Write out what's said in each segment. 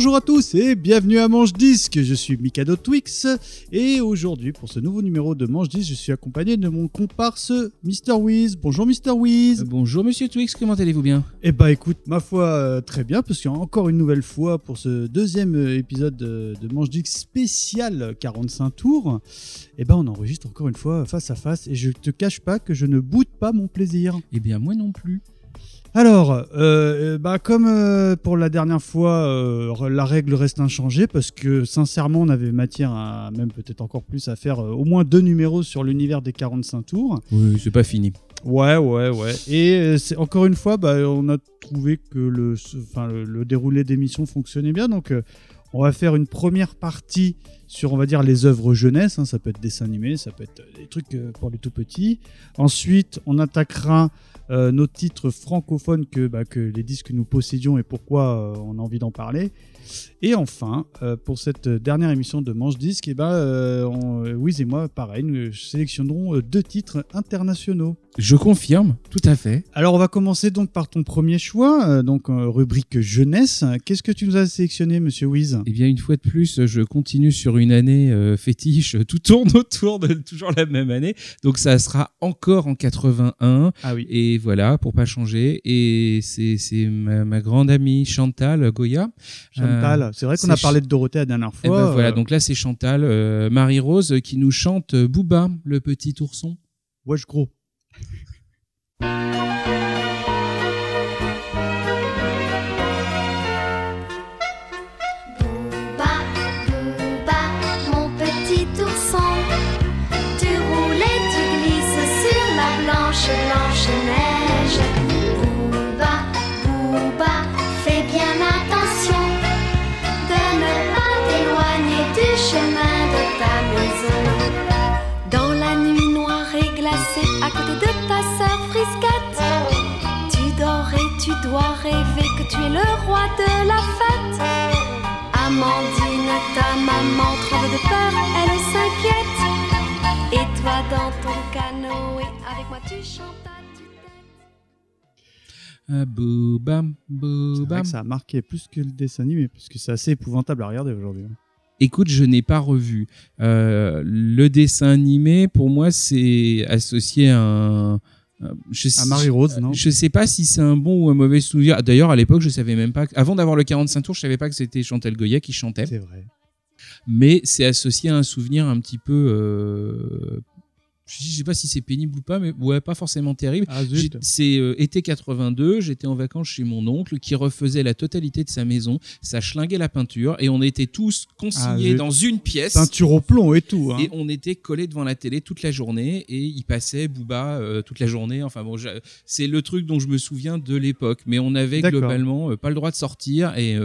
Bonjour à tous et bienvenue à Manche Disque. Je suis Mikado Twix et aujourd'hui pour ce nouveau numéro de Manche Disque, je suis accompagné de mon comparse Mr Wiz. Bonjour Mr Wiz. Euh, bonjour Monsieur Twix, comment allez-vous bien? Eh bah écoute, ma foi euh, très bien parce qu'il y a encore une nouvelle fois pour ce deuxième euh, épisode de, de Manche Disque spécial 45 tours. Eh ben on enregistre encore une fois face à face et je te cache pas que je ne boude pas mon plaisir. Eh bien moi non plus. Alors, euh, bah, comme euh, pour la dernière fois, euh, la règle reste inchangée parce que sincèrement, on avait matière à même peut-être encore plus à faire au moins deux numéros sur l'univers des 45 tours. Oui, c'est pas fini. Ouais, ouais, ouais. Et c'est encore une fois, bah, on a trouvé que le, enfin, le, le déroulé d'émission fonctionnait bien, donc on va faire une première partie sur, on va dire, les œuvres jeunesse. hein. ça peut être dessin animé, ça peut être des trucs pour les tout petits. Ensuite, on attaquera euh, nos titres francophones que, bah, que les disques que nous possédions et pourquoi euh, on a envie d'en parler. Et enfin, euh, pour cette dernière émission de Manche Disque, eh ben, on- Wiz et moi, pareil, nous sélectionnerons deux titres internationaux. Je confirme, tout à fait. Alors, on va commencer donc par ton premier choix, euh, donc euh, rubrique jeunesse. Qu'est-ce que tu nous as sélectionné, monsieur Wiz? Eh bien, une fois de plus, je continue sur une année euh, fétiche. Tout tourne autour de toujours la même année. Donc, ça sera encore en 81. Ah oui. Et voilà, pour pas changer. Et c'est ma, ma grande amie Chantal Goya. Chantal, c'est vrai qu'on a parlé de Dorothée la dernière Et fois. ben voilà, euh, donc là, c'est Chantal euh, Marie-Rose qui nous chante euh, Booba, le petit ourson. wesh gros. Thank you. Dois rêver que tu es le roi de la fête. Amandine, ta maman tremble de peur, elle s'inquiète. Et toi dans ton canoë, avec moi tu chantes. Ah, Booba. vrai que ça a marqué plus que le dessin animé, parce que c'est assez épouvantable à regarder aujourd'hui. Écoute, je n'ai pas revu. Euh, le dessin animé, pour moi, c'est associé à un. Un- Je sais, À Marie-Rose, non Je sais pas si c'est un bon ou un mauvais souvenir. D'ailleurs, à l'époque, je savais même pas. que- Avant d'avoir le 45 tours, je savais pas que c'était Chantal Goya qui chantait. C'est vrai. Mais c'est associé à un souvenir un petit peu. euh, Je sais pas si c'est pénible ou pas, mais ouais, pas forcément terrible. Ah. C'est euh, été 82, j'étais en vacances chez mon oncle qui refaisait la totalité de sa maison, ça schlinguait la peinture et on était tous Ah, consignés zut. dans une pièce. Peinture au plomb et tout. Hein. Et on était collés devant la télé toute la journée et il passait Booba euh, toute la journée. Enfin bon, c'est le truc dont je me souviens de l'époque. Mais on avait globalement euh, pas le droit de sortir et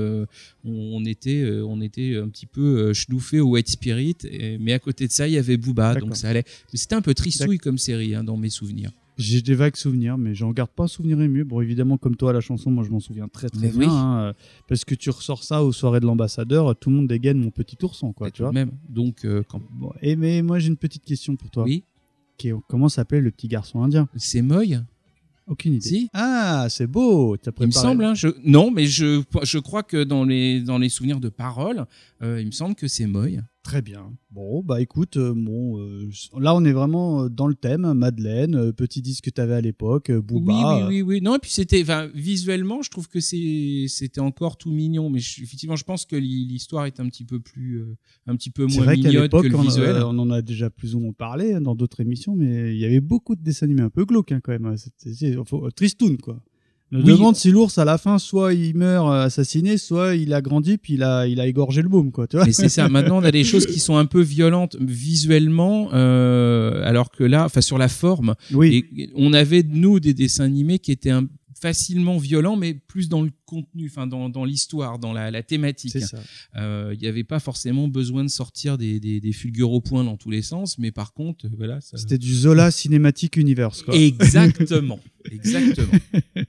on, était, on était un petit peu schnoufés au White Spirit. et- mais à côté de ça, il y avait Booba, donc ça allait. Mais c'était un peu tristouille comme série hein, dans mes souvenirs. J'ai des vagues souvenirs, mais j'en garde pas un souvenir ému. Bon, évidemment, comme toi, la chanson, moi, je m'en souviens très très Mais bien. oui. hein, euh, parce que tu ressors ça aux soirées de l'ambassadeur, tout le monde dégaine mon petit ourson, quoi, tu vois. Même. Donc, euh, quand... Bon, et mais moi, j'ai une petite question pour toi. oui, Qui est- comment s'appelle le petit garçon indien? C'est Moy? Aucune idée. Si. Ah, c'est beau. T'as Il me semble, hein, je... non, mais je, je crois que dans les, dans les souvenirs de parole, euh, il me semble que c'est Moy. Très bien. Bon, bah écoute, euh, bon, euh, là on est vraiment euh, dans le thème. Madeleine, euh, petit disque que t'avais à l'époque, euh, Booba. Oui, euh, oui, oui, oui. Non, et puis c'était, visuellement, je trouve que c'était encore tout mignon, mais je- effectivement, je pense que l'hi- l'histoire est un petit peu plus, euh, un petit peu C'est moins vrai qu'à mignonne que le on, visuel. euh, on en a déjà plus ou moins parlé hein, dans d'autres émissions, mais il y avait beaucoup de dessins animés un peu glauques hein, quand même. hein. Tristoun, quoi. On Oui. demande si l'ours, à la fin, soit il meurt euh, assassiné, soit il a grandi, puis il a, il a égorgé le baume, quoi. Tu vois Mais c'est ça. Maintenant, on a des choses qui sont un peu violentes visuellement, euh, alors que là, enfin, sur la forme, oui, et on avait nous des dessins animés qui étaient un- facilement violents, mais plus dans le contenu, enfin, dans, dans l'histoire, dans la, la thématique. Euh, Il n'y avait pas forcément besoin de sortir des, des, des fulgures au point dans tous les sens, mais par contre, euh, voilà. ça- C'était du Zola Cinematic Universe, quoi. Exactement. Exactement.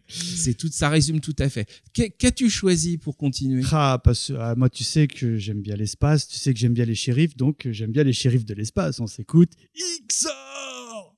c'est tout, ça résume tout à fait. Qu'as- Qu'as-tu choisi pour continuer? Ah, parce ah, moi, tu sais que j'aime bien l'espace, tu sais que j'aime bien les shérifs, donc euh, j'aime bien les shérifs de l'espace. On s'écoute. XOR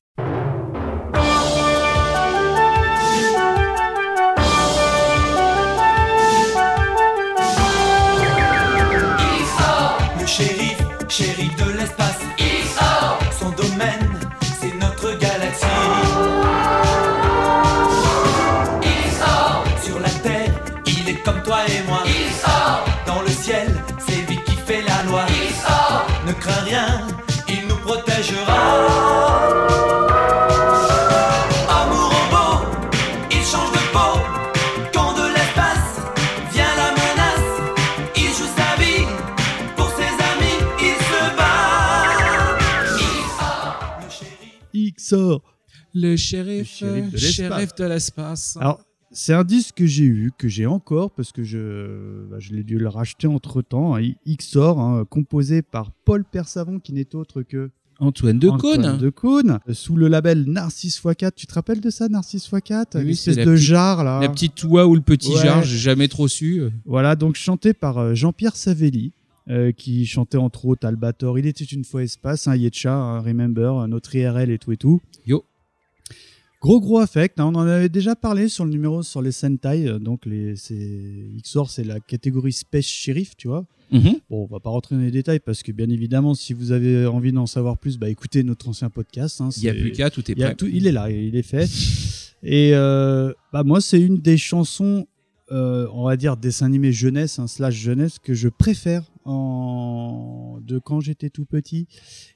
Le shérif, de l'espace. shérif de l'espace. Alors, c'est un disque que j'ai eu, que j'ai encore, parce que je, bah, je l'ai dû le racheter entre temps. XOR, hein, composé par Paul Persavon, qui n'est autre que Antoine de Antoine Caunes. de Caunes, euh, sous le label Narcisse x4. Tu te rappelles de ça, Narcisse x4 Oui, c'est la de petite- jarre, là. La petite oie ou le petit Ouais. jar, j'ai jamais trop su. Voilà, donc chanté par euh, Jean-Pierre Savelli, euh, qui chantait entre autres Albator, Il était une fois espace, un Yetcha, un Remember, un autre IRL et tout et tout. Yo. Gros gros affect, hein, on en avait déjà parlé sur le numéro sur les Sentai, euh, donc les, XOR c'est la catégorie Space Sheriff, tu vois. Mhm. Bon, on va pas rentrer dans les détails parce que bien évidemment, si vous avez envie d'en savoir plus, bah écoutez notre ancien podcast. hein, Il n'y a plus qu'à, tout est prêt. tout- il est là, il est fait. Et euh, bah moi, c'est une des chansons, euh, on va dire dessin animé jeunesse, hein, slash jeunesse, que je préfère en... de quand j'étais tout petit.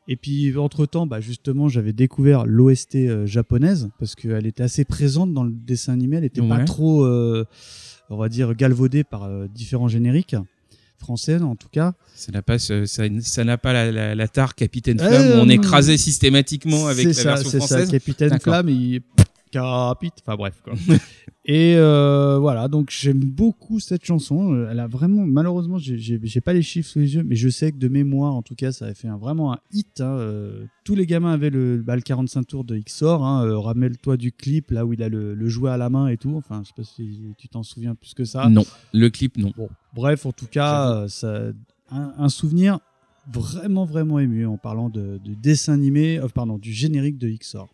Et puis entre temps, bah, justement, j'avais découvert l'OST euh, japonaise parce qu'elle était assez présente dans le dessin animé. Elle était pas trop, euh, on va dire, galvaudée par euh, différents génériques français en tout cas. Ça n'a pas, ce- ça, ça n'a pas la, la, la tare Capitaine Euh, Flamme où on écrasait systématiquement avec la ça, version c'est ça, française. Capitaine. Flamme, il capite, enfin bref quoi. et euh, voilà, donc j'aime beaucoup cette chanson. Elle a vraiment, malheureusement, j'ai- pas les chiffres sous les yeux, mais je sais que de mémoire, en tout cas, ça avait fait un, vraiment un hit. hein. Euh, tous les gamins avaient le, bah, le 45 tours de XOR. Hein. Euh, Ramène-toi du clip là où il a le, le jouet à la main et tout. Enfin, je sais pas si tu t'en souviens plus que ça. Non, le clip, non. Bon, bref, en tout cas, euh, ça, un, un souvenir vraiment vraiment ému en parlant de, de dessin animé, euh, pardon, du générique de XOR.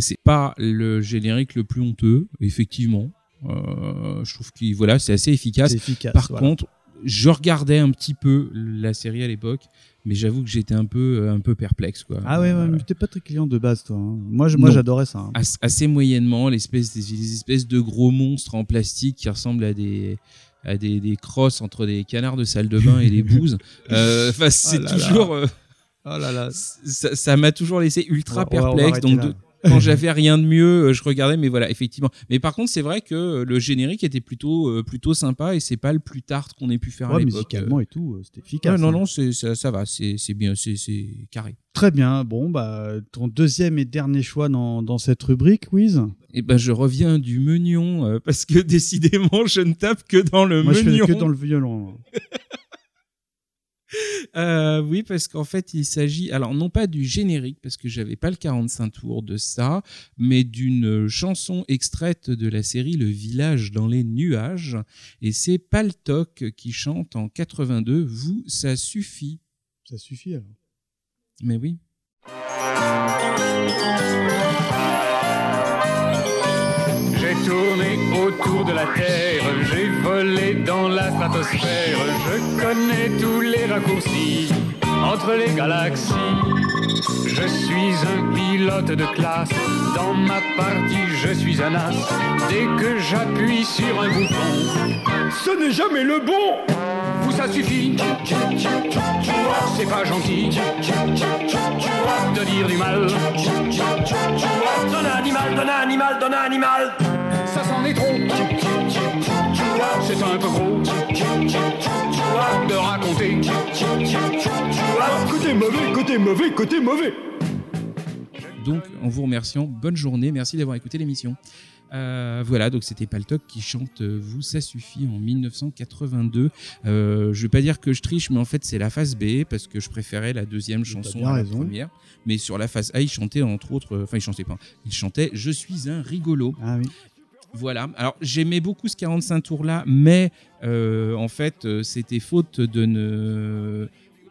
C'est pas le générique le plus honteux, effectivement. Euh, je trouve que voilà, c'est assez efficace. C'est efficace. Par voilà. contre, je regardais un petit peu la série à l'époque, mais j'avoue que j'étais un peu, un peu perplexe. Quoi. Ah ouais, ouais Euh, mais t'es pas très client de base, toi. hein. Moi, je- moi, j'adorais ça. hein. as- assez moyennement, l'espèce des, des espèces de gros monstres en plastique qui ressemblent à des à des, des crosses entre des canards de salle de bain et des bouses. Euh, Enfin, c'est Oh là. toujours, euh, Oh là là. ça m'a toujours laissé ultra On va perplexe. Donc, de- quand j'avais rien de mieux, euh, je regardais, mais voilà, effectivement. Mais par contre, c'est vrai que euh, le générique était plutôt, euh, plutôt sympa et c'est pas le plus tard qu'on ait pu faire à Ouais, l'époque. musicalement et tout, c'était efficace. ouais, non, hein. non, ça, ça va, c'est, bien, c'est, carré. Très bien. Bon, bah, ton deuxième et dernier choix dans, dans cette rubrique, Wiz? Et ben, je reviens du meunion euh, parce que décidément, je ne tape que dans le Moi, je fais meunion. que dans le violon. Euh, oui, parce qu'en fait, il s'agit, alors non pas du générique, parce que j'avais pas le 45 tours de ça, mais d'une chanson extraite de la série Le village dans les nuages. Et c'est Paltok qui chante en 82, Vous, ça suffit. Ça suffit alors. Mais oui. J'ai tourné autour de la Terre, j'ai volé dans la stratosphère, je connais tous les raccourcis entre les galaxies. Je suis un pilote de classe, dans ma partie je suis un as. Dès que j'appuie sur un bouton, ce n'est jamais le bon. Vous ça suffit, c'est pas gentil de dire du mal. Donne animal, donne animal, donne animal. Ça s'en est trop. C'est un peu gros de raconter. Côté mauvais, côté mauvais, côté mauvais. Donc, en vous remerciant, bonne journée, merci d'avoir écouté l'émission. Euh, voilà, donc c'était Paltok qui chante euh, Vous, ça suffit en 1982. Euh, je vais pas dire que je triche, mais en fait c'est la phase B parce que je préférais la deuxième chanson à la raison. première. Mais sur la phase A, il chantait entre autres, euh, enfin il chantait pas, il chantait Je suis un rigolo. Ah oui. Voilà. Alors j'aimais beaucoup ce 45 tours là, mais euh, en fait euh, c'était faute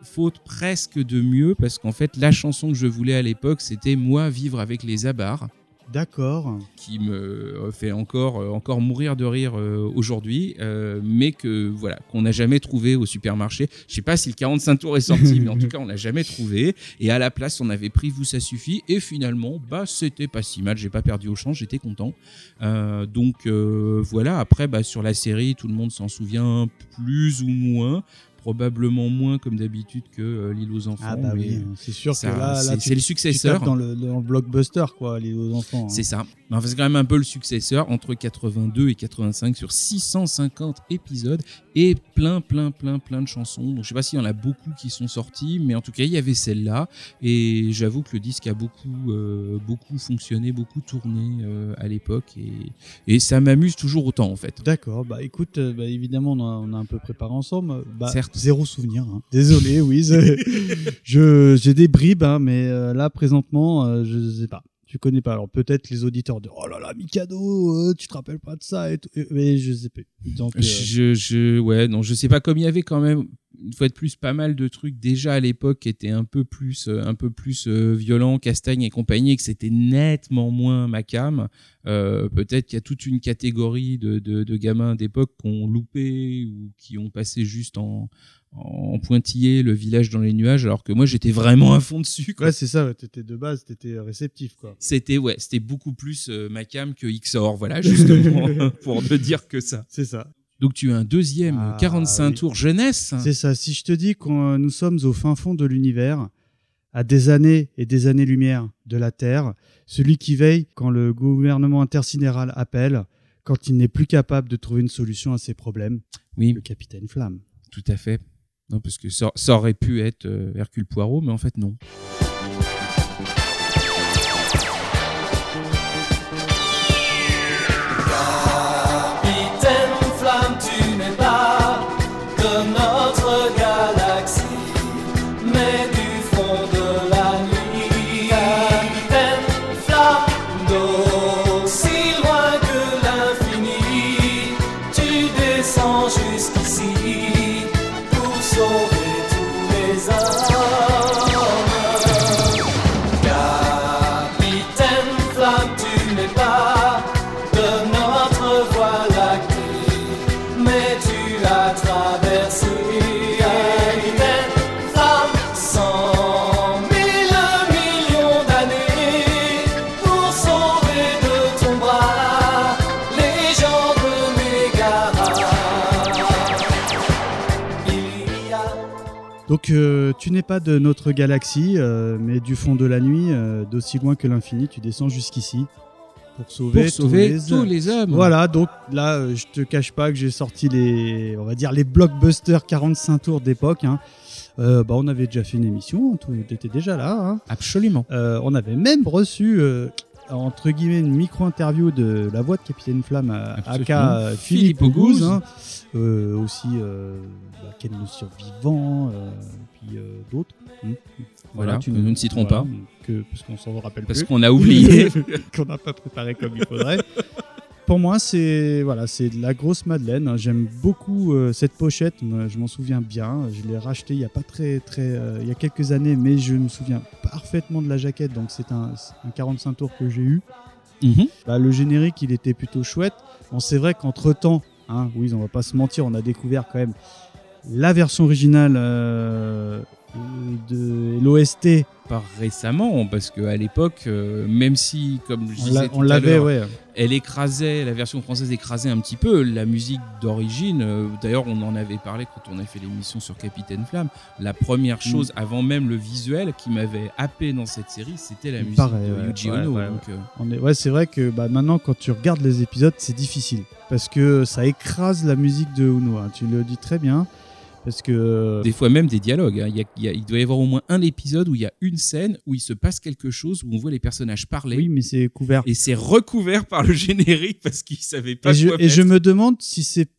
faute presque de mieux parce qu'en fait la chanson que je voulais à l'époque c'était moi vivre avec les abars D'accord. qui me fait encore euh, encore mourir de rire euh, aujourd'hui euh, mais que voilà qu'on n'a jamais trouvé au supermarché. Je sais pas si le 45 tours est sorti mais en tout cas on l'a jamais trouvé. Et à la place on avait pris vous ça suffit. Et finalement bah c'était pas si mal. J'ai pas perdu au change j'étais content. Euh, donc euh, voilà, après bah, sur la série, tout le monde s'en souvient plus ou moins, probablement moins comme d'habitude que euh, l'île aux enfants. Ah bah oui, c'est sûr ça, que là, là c'est- tu- le tu successeur. tapes dans le, dans le blockbuster, quoi, les aux enfants. hein. C'est ça. C'est quand même un peu le successeur entre 82 et 85 sur 650 épisodes et plein, plein, plein, plein de chansons. Donc, je sais pas s'il y en a beaucoup qui sont sortis, mais en tout cas, il y avait celle-là. Et j'avoue que le disque a beaucoup, euh, beaucoup fonctionné, beaucoup tourné euh, à l'époque. Et, et ça m'amuse toujours autant, en fait. D'accord, bah écoute, bah, évidemment, on a, on a un peu préparé ensemble. Bah, Certes. Zéro souvenir. hein. Désolé, oui. je J'ai des bribes, hein, mais euh, là, présentement, euh, je sais pas. Tu connais pas. Alors peut-être les auditeurs de Oh là là, Mikado, euh, tu te rappelles pas de ça et tout. Et- Mais je sais pas. Donc, euh, Je, je, ouais, non, je sais pas comme il y avait quand même une fois de plus pas mal de trucs déjà à l'époque qui étaient un peu plus, euh, un peu plus euh, violents, Castagne et compagnie, et que c'était nettement moins ma cam. Euh, Peut-être qu'il y a toute une catégorie de, de, de gamins d'époque qui ont loupé ou qui ont passé juste en, en pointillé le village dans les nuages, alors que moi j'étais vraiment à fond dessus. quoi. ouais, c'est ça. ouais, T'étais de base, t'étais réceptif, quoi. C'était ouais, c'était beaucoup plus euh, ma cam que XOR, voilà justement pour ne dire que ça. C'est ça. Donc tu as un deuxième Ah, 45 oui. tours jeunesse. C'est ça. Si je te dis que nous sommes au fin fond de l'univers, à des années et des années-lumière de la Terre, celui qui veille quand le gouvernement intersidéral appelle, quand il n'est plus capable de trouver une solution à ses problèmes, Oui, le capitaine Flamme. tout à fait. Non, parce que ça, ça aurait pu être euh, Hercule Poirot, mais en fait non. Donc euh, tu n'es pas de notre galaxie, euh, mais du fond de la nuit, euh, d'aussi loin que l'infini, tu descends jusqu'ici pour sauver, Pour sauver tous les tous les hommes. Voilà, donc là, je te cache pas que j'ai sorti les, on va dire les blockbusters 45 tours d'époque. hein. Euh, bah, on avait déjà fait une émission, tu étais déjà là. hein. Absolument. Euh, on avait même reçu, euh, entre guillemets, une micro-interview de la voix de Capitaine Flamme, à Absolument. aka Philippe Auguste. Hein. Euh, aussi euh, bah, Ken le Survivant, euh, puis euh, d'autres. Hmm. Voilà, nous ne citerons pas. Que, parce qu'on s'en rappelle Parce qu'on a oublié. qu'on n'a pas préparé comme il faudrait. Pour moi, c'est voilà, c'est de la grosse Madeleine. hein. J'aime beaucoup euh, cette pochette. Je m'en souviens bien. Je l'ai racheté il y a pas très très euh, il y a quelques années, mais je me souviens parfaitement de la jaquette. Donc c'est un, un 45 tours que j'ai eu. Mhm. Bah, le générique, il était plutôt chouette. Bon, c'est vrai qu'entre temps, hein, oui, on va pas se mentir, on a découvert quand même la version originale euh, de l'OST. Pas récemment, parce qu'à l'époque, euh, même si, comme je On disais on à l'avait, l'heure, ouais. elle écrasait, la version française écrasait un petit peu la musique d'origine. Euh, D'ailleurs, on en avait parlé quand on a fait l'émission sur Capitaine Flamme. La première Mm. chose, avant même le visuel, qui m'avait happé dans cette série, c'était la musique de Yuji ouais, Ono. ouais, donc, euh, On est, ouais, c'est vrai que bah, maintenant, quand tu regardes les épisodes, c'est difficile. Parce que ça écrase la musique de Uno. hein. Tu le dis très bien. Parce que Des fois même des dialogues. hein. Il, y a- il y a- il doit y avoir au moins un épisode où il y a une scène où il se passe quelque chose, où on voit les personnages parler. oui, mais c'est couvert. Et c'est recouvert par le générique parce qu'ils savaient pas Et je, quoi et je me demande si c'est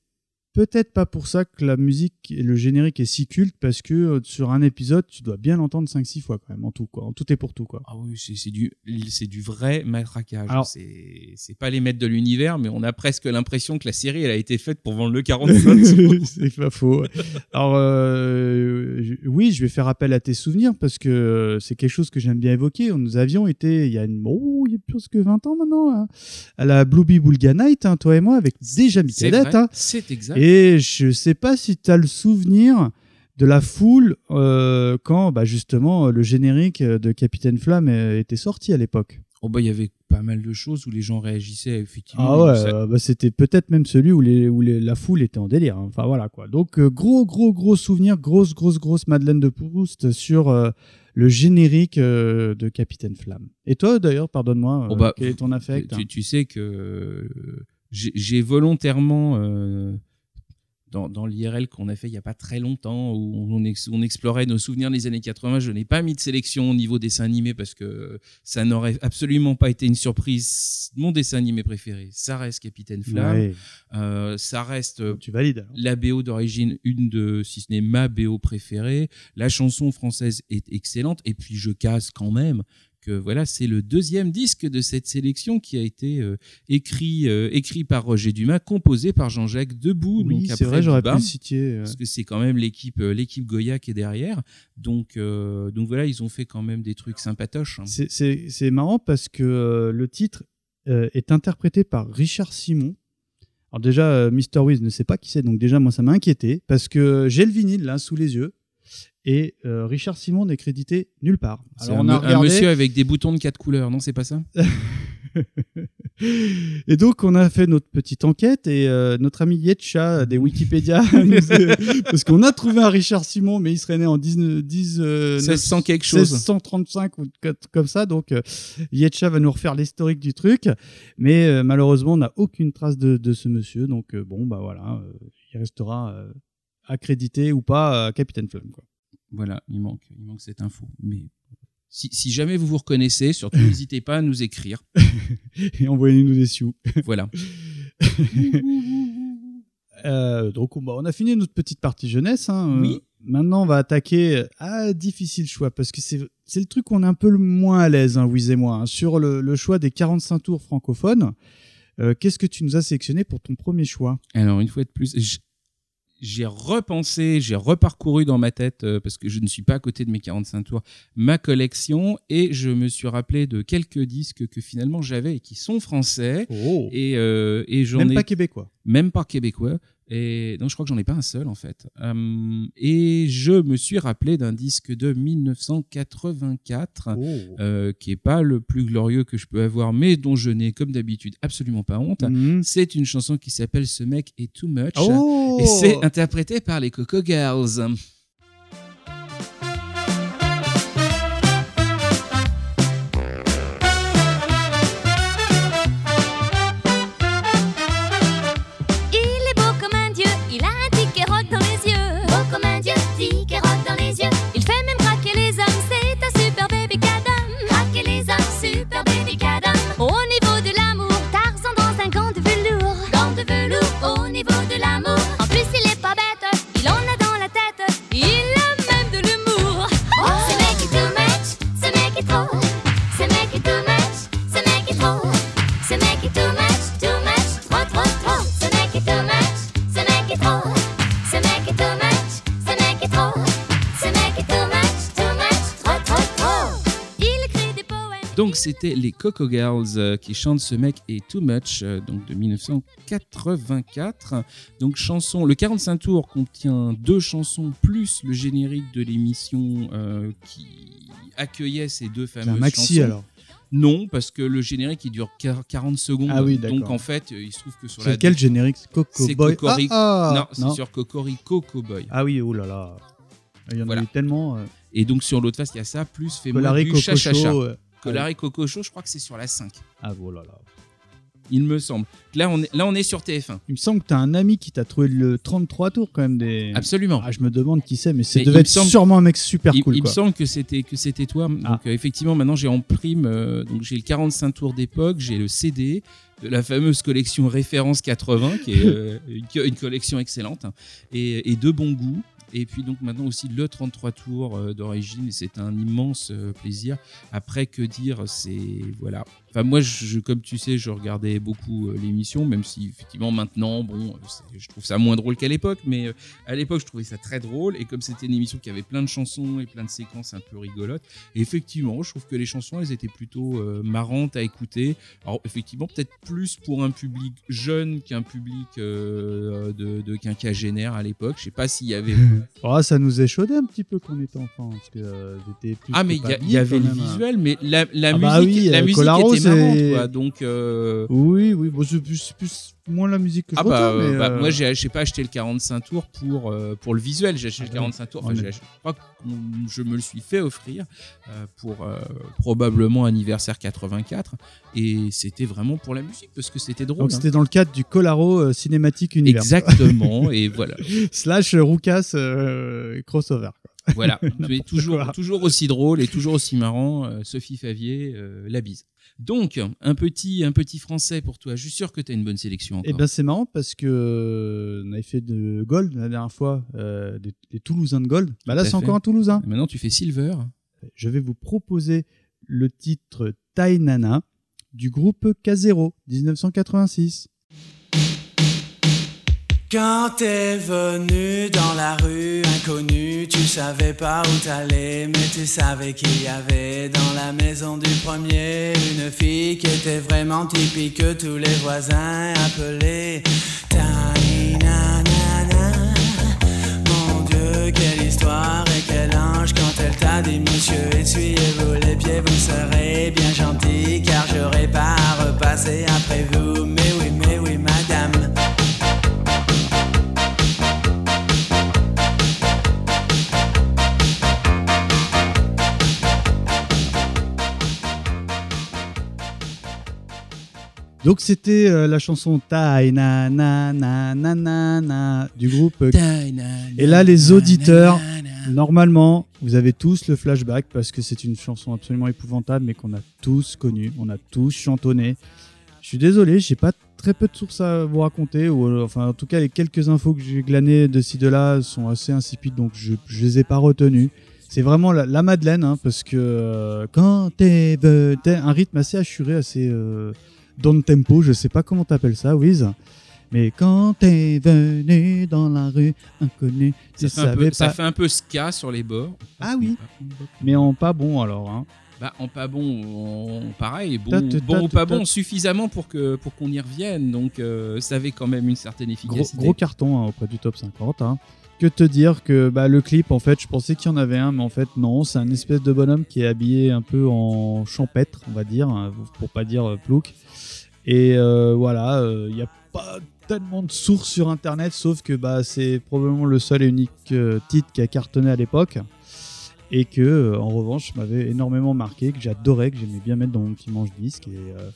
peut-être pas pour ça que la musique et le générique est si culte parce que euh, sur un épisode, tu dois bien l'entendre 5-6 fois quand même en tout quoi, en tout et pour tout quoi. Ah oui, c'est du, du vrai matraquage. C'est pas les maîtres de l'univers, mais on a presque l'impression que la série elle a été faite pour vendre le 45 tours. c'est pas faux. Alors euh, oui, je vais faire appel à tes souvenirs parce que euh, c'est quelque chose que j'aime bien évoquer. Nous avions été il y a une oh, il y a plus que 20 ans maintenant hein, à la Blueby Bulga Night hein, toi et moi avec déjà C'est vrai, hein. c'est exact. Et je sais pas si tu as le souvenir de la foule euh, quand bah, justement le générique de Capitaine Flamme était sorti à l'époque. Oh bah il y avait pas mal de choses où les gens réagissaient effectivement. Ah ouais, Ça- bah, c'était peut-être même celui où, les, où les- la foule était en délire. hein. Enfin voilà quoi. Donc euh, gros gros gros souvenir, grosse grosse grosse Madeleine de Proust sur euh, le générique euh, de Capitaine Flamme. Et toi d'ailleurs, pardonne-moi, Oh bah, quel est ton affect hein? tu, sais que j'ai volontairement dans, dans l'IRL qu'on a fait il y a pas très longtemps où on, ex- on explorait nos souvenirs des années 80, je n'ai pas mis de sélection au niveau dessin animé parce que ça n'aurait absolument pas été une surprise. Mon dessin animé préféré, ça reste Capitaine Flamme. Ouais, Euh, ça reste euh, tu valides. alors. la BO d'origine, une de, si ce n'est ma BO préférée. La chanson française est excellente. Et puis, je casse quand même voilà, c'est le deuxième disque de cette sélection qui a été euh, écrit, euh, écrit par Roger Dumas, composé par Jean-Jacques Debout. Oui, c'est vrai, j'aurais pu le citer. Parce que c'est quand même l'équipe, euh, l'équipe Goya qui est derrière. Donc, donc voilà, ils ont fait quand même des trucs sympatoches. hein. C'est- marrant parce que le titre est interprété par Richard Simon. Alors déjà, Mr. Wiz ne sait pas qui c'est, donc déjà moi ça m'a inquiété parce que j'ai le vinyle là sous les yeux et euh, Richard Simon n'est crédité nulle part. Alors un, on a un regardé monsieur avec des boutons de quatre couleurs, non C'est pas ça? Et donc on a fait notre petite enquête et euh, notre ami Yetcha des Wikipédia parce qu'on a trouvé un Richard Simon mais il serait né en 19, 10, euh, 1600 quelque chose. 1635 ou comme ça donc euh, Yetcha va nous refaire l'historique du truc mais euh, malheureusement on n'a aucune trace de, de ce monsieur donc euh, bon bah voilà euh, il restera euh, accrédité ou pas à Capitaine Flamme quoi. Voilà, il manque, il manque cette info. Mais si, si jamais vous vous reconnaissez, surtout n'hésitez pas à nous écrire. et envoyez-nous des sioux. Voilà. Euh, donc bah, on a fini notre petite partie jeunesse. hein. Oui. Euh, Maintenant on va attaquer à difficile choix parce que c'est le truc qu'on est un peu le moins à l'aise, hein, Wiz et moi, hein, sur le, le choix des 45 tours francophones. Euh, Qu'est-ce que tu nous as sélectionné pour ton premier choix? Alors, une fois de plus, j'ai repensé, j'ai reparcouru dans ma tête, euh, parce que je ne suis pas à côté de mes 45 tours, ma collection, et je me suis rappelé de quelques disques que finalement j'avais et qui sont français. Oh Et, euh, et j'en Même ai pas québécois. même pas québécois. Et non, je crois que j'en ai pas un seul en fait. Euh, et je me suis rappelé d'un disque de 1984 Oh. euh, qui est pas le plus glorieux que je peux avoir, mais dont je n'ai comme d'habitude absolument pas honte. Mhm. C'est une chanson qui s'appelle Ce mec est too much. Oh Et c'est interprété par les Coco Girls. C'était les Coco Girls euh, qui chantent Ce mec est too much, euh, donc de 1984. Donc chanson, le 45 tours contient deux chansons plus le générique de l'émission euh, qui accueillait ces deux fameuses un maxi chansons. alors. Non, parce que le générique il dure quar- 40 secondes. Ah oui, donc en fait, euh, il se trouve que sur la quel générique? Coco Boy. Cocorico. Ah, ah, non, c'est sur Cocorico Cowboy. Ah oui, oh là là. Il y en Voilà. a eu tellement. Euh, Et donc sur l'autre face, il y a ça plus Colari du cha-cha-cha. Show. euh, Colari Coco Show, je crois que c'est sur la 5. Ah oh là là. Il me semble. Là, on est, là, on est sur TF1. Il me semble que tu as un ami qui t'a trouvé le 33 tours quand même des. Absolument. Ah, je me demande qui c'est, mais c'est devait être semble- sûrement un mec super il, cool. il me semble que c'était que c'était toi. Donc Ah. euh, effectivement, maintenant j'ai en prime. euh, donc j'ai le 45 tours d'époque, j'ai le CD de la fameuse collection Référence 80, qui est euh, une collection excellente hein, et, et de bon goût. Et puis donc maintenant aussi le 33 tours euh, d'origine, c'est un immense euh, plaisir. Après que dire, c'est voilà. Enfin moi, je, comme tu sais, je regardais beaucoup euh, l'émission, même si effectivement maintenant, bon, euh, je trouve ça moins drôle qu'à l'époque, mais euh, à l'époque, je trouvais ça très drôle. Et comme c'était une émission qui avait plein de chansons et plein de séquences un peu rigolotes, effectivement, je trouve que les chansons, elles étaient plutôt euh, marrantes à écouter. Alors, effectivement, peut-être plus pour un public jeune qu'un public euh, de, de quinquagénaire à l'époque. Je sais pas s'il y avait. Oh, ça nous échaudait un petit peu quand on était enfant. Parce que euh, j'étais plus ah, mais il y, avait le visuel, mais la, la Ah musique, bah oui, la musique était c'est- quoi. Donc. euh, Oui, oui, bon, c'est plus, moins la musique que je Ah bah, euh, mais, bah, euh, moi j'ai pas acheté le 45 tours pour euh, pour le visuel j'ai acheté Ah le 45 tours enfin, j'ai acheté- je crois que je me le suis fait offrir euh, pour probablement anniversaire 84 et c'était vraiment pour la musique parce que c'était drôle Donc hein. c'était dans le cadre du Colaro Cinématique Univers. exactement et voilà Slash Roucas crossover. voilà mais toujours toujours aussi drôle et toujours aussi marrant Sophie Favier la bise donc un petit un petit français pour toi je suis sûr que tu as une bonne sélection encore. ben c'est marrant parce que euh, on avait fait de Gold la dernière fois, euh, des, des Toulousains de Gold. Bah là c'est encore un Toulousain. Et maintenant tu fais Silver Je vais vous proposer le titre Tainana du groupe K0 1986. Quand t'es venu dans la rue inconnue, tu savais pas où t'allais, mais tu savais qu'il y avait dans la maison du premier une fille qui était vraiment typique que tous les voisins appelaient Tainanana. Mon Dieu, quelle histoire et quel ange quand elle t'a dit Monsieur, essuyez-vous les pieds, vous serez bien gentil car j'aurai pas à repasser après vous. Mais oui, mais Donc c'était euh, la chanson Tainanana du groupe euh, Et là, les auditeurs, Normalement, vous avez tous le flashback parce que c'est une chanson absolument épouvantable, mais qu'on a tous connue, on a tous chantonné. Je suis désolé, j'ai pas très peu de sources à vous raconter, ou euh, enfin en tout cas les quelques infos que j'ai glanées de ci de là sont assez insipides, donc je, je les ai pas retenues. C'est vraiment la, la Madeleine, hein, parce que euh, quand t'es un rythme assez assuré, assez euh, down tempo, je sais pas comment t'appelles ça, Wiz. Mais quand t'es venu dans la rue inconnue, tu ça fait, un savais peu, ça pas. fait un peu ska sur les bords. Ah oui. Mais en pas bon alors. Hein. Bah, en pas bon, en- pareil, bon, Tate, bon ou pas tate. bon, suffisamment pour que pour qu'on y revienne. Donc, euh, ça avait quand même une certaine efficacité. gros carton hein, auprès du top 50. hein. Que te dire que bah, le clip, en fait, je pensais qu'il y en avait un, mais en fait, non. C'est un espèce de bonhomme qui est habillé un peu en champêtre, on va dire, hein, pour pas dire euh, plouc. Et euh, voilà, il n'y a pas tellement de sources sur internet, sauf que bah, c'est probablement le seul et unique euh, titre qui a cartonné à l'époque. Et que, euh, en revanche, m'avait énormément marqué, que j'adorais, que j'aimais bien mettre dans mon petit manche-disque. Et, euh,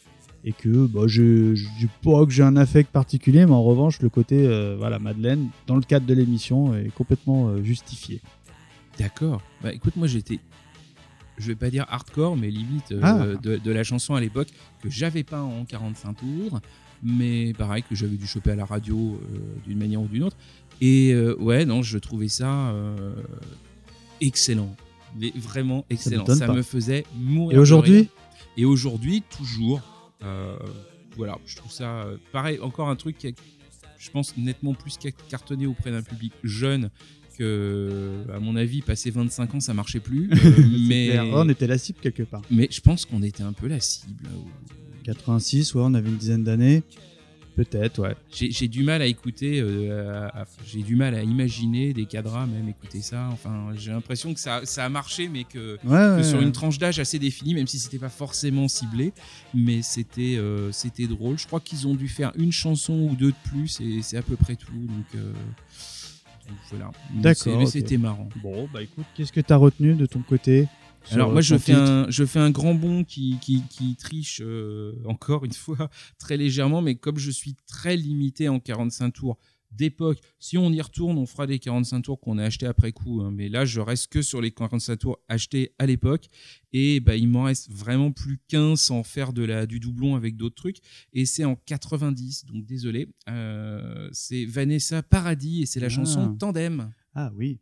et que bah, je je dis pas que j'ai un affect particulier, mais en revanche, le côté euh, voilà, Madeleine, dans le cadre de l'émission, est complètement euh, justifié. D'accord. Bah écoute, moi j'étais, je vais pas dire hardcore, mais limite euh, Ah. de, de la chanson à l'époque que j'avais pas en 45 tours, mais pareil que j'avais dû choper à la radio euh, d'une manière ou d'une autre. Et euh, ouais, non, je trouvais ça excellent, mais vraiment excellent. Ça, me faisait mourir. Et aujourd'hui. Et aujourd'hui, toujours. voilà, je trouve ça pareil. Encore un truc qui, a, je pense, nettement plus ca- cartonné auprès d'un public jeune que, à mon avis, passé 25 ans, ça marchait plus. Euh, mais, clair. On était la cible quelque part. mais je pense qu'on était un peu la cible. 86, ouais, on avait une dizaine d'années. Peut-être, ouais. J'ai du mal à écouter, euh, j'ai du mal à imaginer des cadras même écouter ça. Enfin, j'ai l'impression que ça, ça a marché, mais que, Ouais, ouais, que sur ouais. une tranche d'âge assez définie, même si c'était pas forcément ciblé, mais c'était euh, c'était drôle. Je crois qu'ils ont dû faire une chanson ou deux de plus et c'est à peu près tout. Donc, euh, donc voilà. D'accord, Mais c'était marrant. Bon, bah écoute, qu'est-ce que t'as retenu de ton côté Alors moi je fais un je fais un grand bond qui qui, qui triche euh, encore une fois très légèrement mais comme je suis très limité en 45 tours d'époque si on y retourne on fera des 45 tours qu'on a achetés après coup hein. mais là je reste que sur les 45 tours achetés à l'époque et bah il m'en reste vraiment plus qu'un sans faire de la du doublon avec d'autres trucs et c'est en 90 donc désolé Euh, c'est Vanessa Paradis et c'est la Ah. chanson Tandem Ah oui.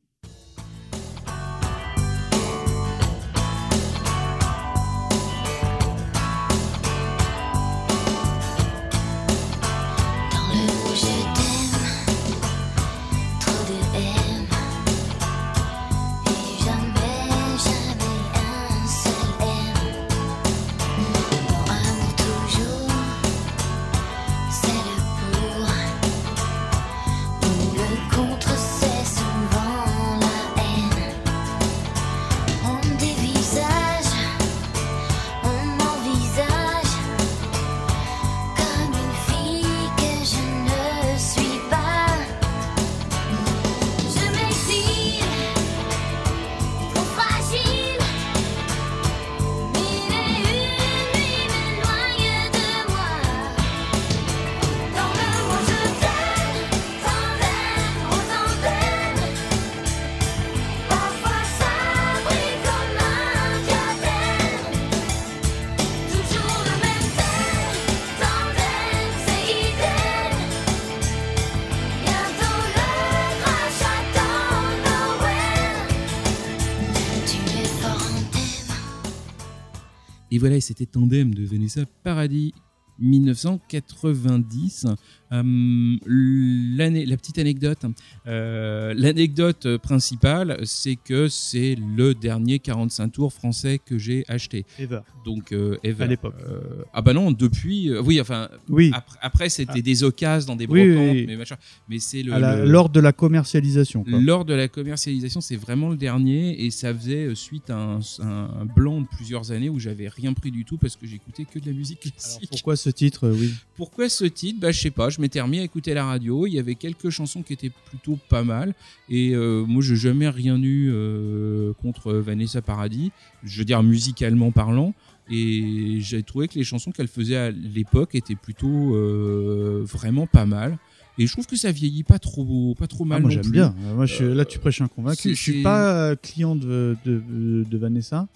Et voilà, c'était Tandem de Vanessa Paradis. 1990. Euh, la petite anecdote, euh, l'anecdote principale, c'est que c'est le dernier 45 tours français que j'ai acheté. Ever. Donc euh, ever. À l'époque. Euh, ah bah non, depuis. oui, enfin. Oui. Après, après, c'était Ah. des occasions dans des Oui, oui, brocantes, oui. mais machin. Mais c'est le, la- le- Lors de la commercialisation. quoi. lors de la commercialisation, c'est vraiment le dernier et ça faisait suite à un, blanc de plusieurs années où j'avais rien pris du tout parce que j'écoutais que de la musique Alors, classique. pourquoi ce titre euh, Oui. Pourquoi ce titre? Bah je sais pas, je m'étais remis à écouter la radio, il y avait quelques chansons qui étaient plutôt pas mal et euh, moi j'ai jamais rien eu euh, contre Vanessa Paradis, je veux dire musicalement parlant et j'ai trouvé que les chansons qu'elle faisait à l'époque étaient plutôt euh, vraiment pas mal et je trouve que ça vieillit pas trop pas trop Ah, mal moi j'aime bien. Moi, je, là, tu prêches un convaincu. Je suis pas client de, de, de Vanessa.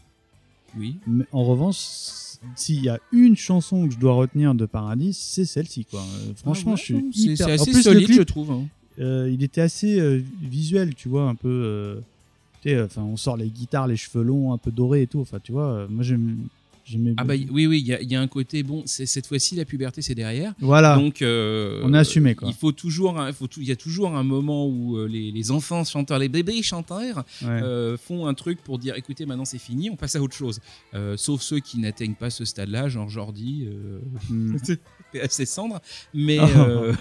Oui. Mais en revanche, s'il y a une chanson que je dois retenir de Paradis, c'est celle-ci. Quoi. Euh, franchement, Ah ouais, je suis c'est hyper... c'est En assez plus, le solide clip, je trouve. hein. euh, il était assez euh, visuel, tu vois, un peu. enfin, on sort les guitares, les cheveux longs, un peu dorés et tout. Enfin, tu vois, moi j'aime. Ah bah oui oui, il y, a- il y a un côté bon, cette fois-ci la puberté c'est derrière. Voilà. Donc euh, On a assumé, quoi. Il faut toujours, il faut tout- il y a toujours un moment où euh, les, les enfants chanteurs, les bébés chanteurs Ouais. euh, font un truc pour dire, écoutez, maintenant c'est fini, on passe à autre chose. Euh, sauf ceux qui n'atteignent pas ce stade-là, genre Jordi, Hmm. ses cendres. Mais, Oh.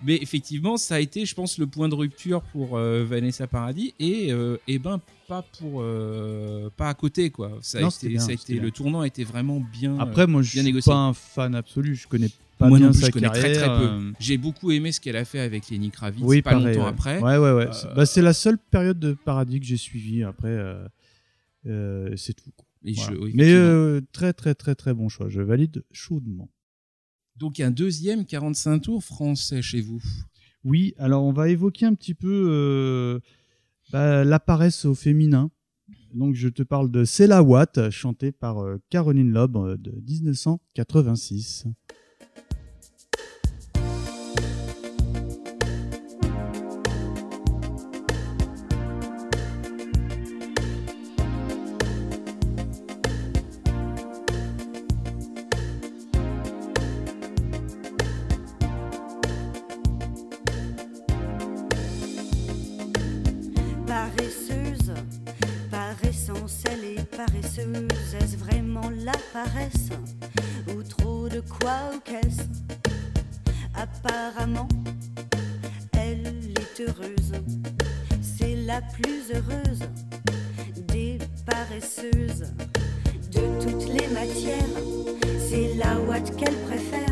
Euh, mais effectivement, ça a été, je pense, le point de rupture pour euh, Vanessa Paradis et, euh, eh ben pas pour, euh, pas à côté quoi. Ça a Non, été, bien, ça a été, le tournant a été vraiment bien. Après, moi, euh, je suis négocié. pas un fan absolu. Je connais pas Moi bien non plus, sa je connais très carrière. très peu. euh, J'ai beaucoup aimé ce qu'elle a fait avec Lenny Kravitz Oui, pas pareil, longtemps ouais. après. Ouais, ouais, ouais. Euh, C'est- bah, c'est la seule période de paradis que j'ai suivie. Après, euh, euh, c'est tout. quoi. Et je- Voilà. oui, Mais euh, très, très, très, très bon choix. Je valide chaudement. Donc un deuxième 45 tours français chez vous. Oui, alors on va évoquer un petit peu euh, bah, la paresse au féminin. Donc je te parle de C'est la Watt, chantée par euh, Caroline Loeb euh, de 1986. Paresseuse. Est-ce vraiment la paresse Ou trop de quoi ou qu'est-ce? Apparemment, elle est heureuse. C'est la plus heureuse des paresseuses. De toutes les matières, c'est la ouate qu'elle préfère.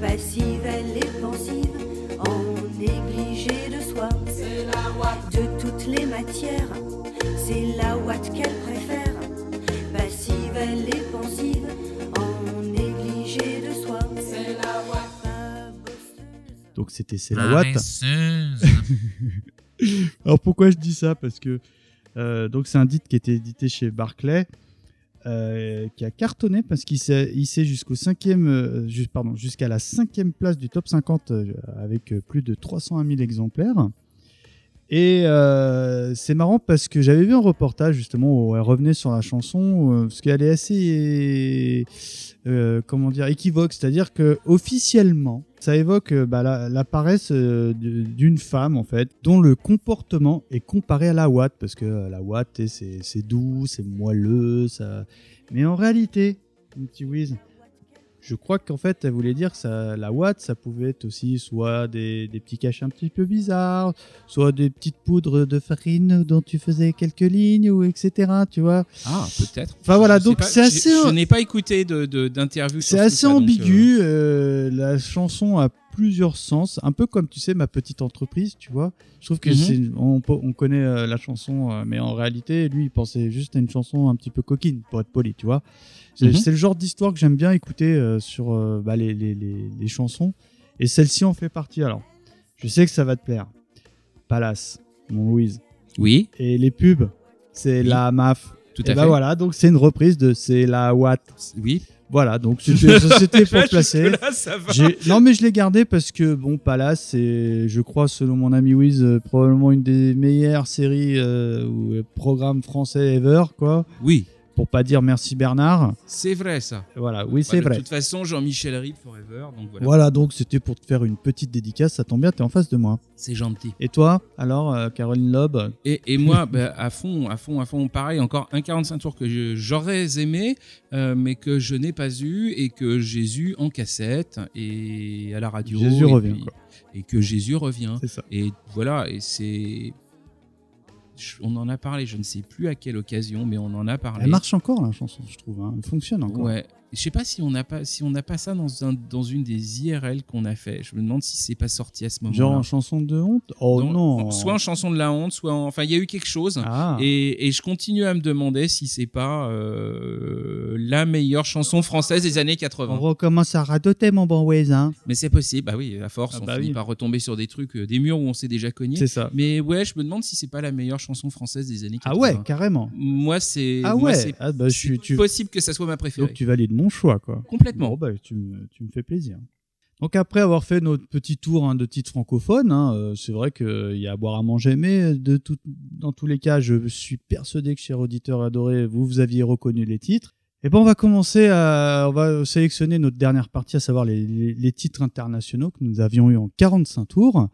Passive, elle est pensive, en négligé de soi. C'est la ouate de toutes les matières, c'est la ouate qu'elle préfère. Belle et pensive, en négligé de soi. C'est la. Donc c'était C'est la Watt. Alors pourquoi je dis ça? Parce que euh, donc c'est un disque qui a été édité chez Barclay, euh, qui a cartonné parce qu'il s'est hissé jusqu'au cinquième, euh, pardon, jusqu'à la cinquième place du top 50 euh, avec plus de 301 000 exemplaires. Et euh, c'est marrant parce que j'avais vu un reportage justement où elle revenait sur la chanson euh, parce qu'elle est assez euh, comment dire équivoque, c'est-à-dire que officiellement ça évoque bah, la, paresse d'une femme en fait dont le comportement est comparé à la Watt parce que la Watt c'est doux, c'est moelleux, ça. Mais en réalité, petit Wiz, je crois qu'en fait elle voulait dire que ça, la Watt ça pouvait être aussi soit des, des petits cachets un petit peu bizarres, soit des petites poudres de farine dont tu faisais quelques lignes ou etc. Tu vois. Ah, peut-être. Enfin, voilà, Je donc c'est assez- Je n'ai pas écouté de- de- d'interview. sur C'est assez ça, donc, euh, ambigu. euh, la chanson a plusieurs sens, un peu comme tu sais ma petite entreprise, tu vois. Je trouve que Mhm. c'est on, connaît euh, la chanson, euh, mais en réalité, lui, il pensait juste à une chanson un petit peu coquine, pour être poli, tu vois. C'est Mhm. le genre d'histoire que j'aime bien écouter euh, sur bah, les, les- les- les chansons, et celle-ci en fait partie. Alors, je sais que ça va te plaire. Palace, mon Louise, Oui, et les pubs, c'est Oui. la MAF. tout Et à bah fait. voilà, donc c'est une reprise de c'est la Watt. Oui. Voilà, donc c'était c'était pour placer. Ça va. Non, mais je l'ai gardé parce que, bon, Palace, c'est, je crois, selon mon ami Wiz, euh, probablement une des meilleures séries euh, ou euh, programmes français ever, quoi. Oui, Pour pas dire merci Bernard. c'est vrai ça. Voilà, oui, Bah, c'est de vrai. toute façon, Jean-Michel Ribes Forever, donc voilà. Voilà, donc c'était pour te faire une petite dédicace. Ça tombe bien, t'es en face de moi. C'est gentil. Et toi, alors, euh, Caroline Loeb Et, et moi, bah, à fond, à fond, à fond, pareil, encore un 45 tours que j'aurais aimé, euh, mais que je n'ai pas eu et que j'ai eu en cassette et à la radio. Jésus et revient, puis-. Et que Jésus revient. C'est ça. Et voilà, et c'est. On en a parlé, je ne sais plus à quelle occasion, mais on en a parlé. Elle marche encore, la chanson, je trouve. hein. Elle fonctionne encore. Ouais. Je sais pas si on n'a pas, si on n'a pas ça dans, un, dans une des IRL qu'on a fait. Je me demande si c'est pas sorti à ce moment-là. Genre en chanson de honte? Oh non Soit en chanson de la honte, soit en... Enfin, il y a eu quelque chose. Ah. Et, et je continue à me demander si c'est pas euh, la meilleure chanson française des années 80. On recommence à radoter, mon bon hein. Mais c'est possible, bah oui, à force, Ah on bah finit oui. par retomber sur des trucs, euh, des murs où on s'est déjà cogné. C'est ça. Mais ouais, je me demande si c'est pas la meilleure chanson française des années 80. Ah ouais, carrément. Moi, c'est. Ah ouais. Ah bah, je suis- c'est tu- possible que ça soit ma préférée. Donc tu valides mon choix, quoi. Complètement. Bon, bah, tu, me, tu me fais plaisir. Donc après avoir fait notre petit tour hein, de titres francophones, hein, euh, c'est vrai qu'il y a à boire à manger, mais de tout, dans tous les cas, je suis persuadé que, chers auditeurs adorés, vous, vous aviez reconnu les titres. Et ben on va commencer à, on va sélectionner notre dernière partie, à savoir les, les- les titres internationaux que nous avions eu en 45 tours.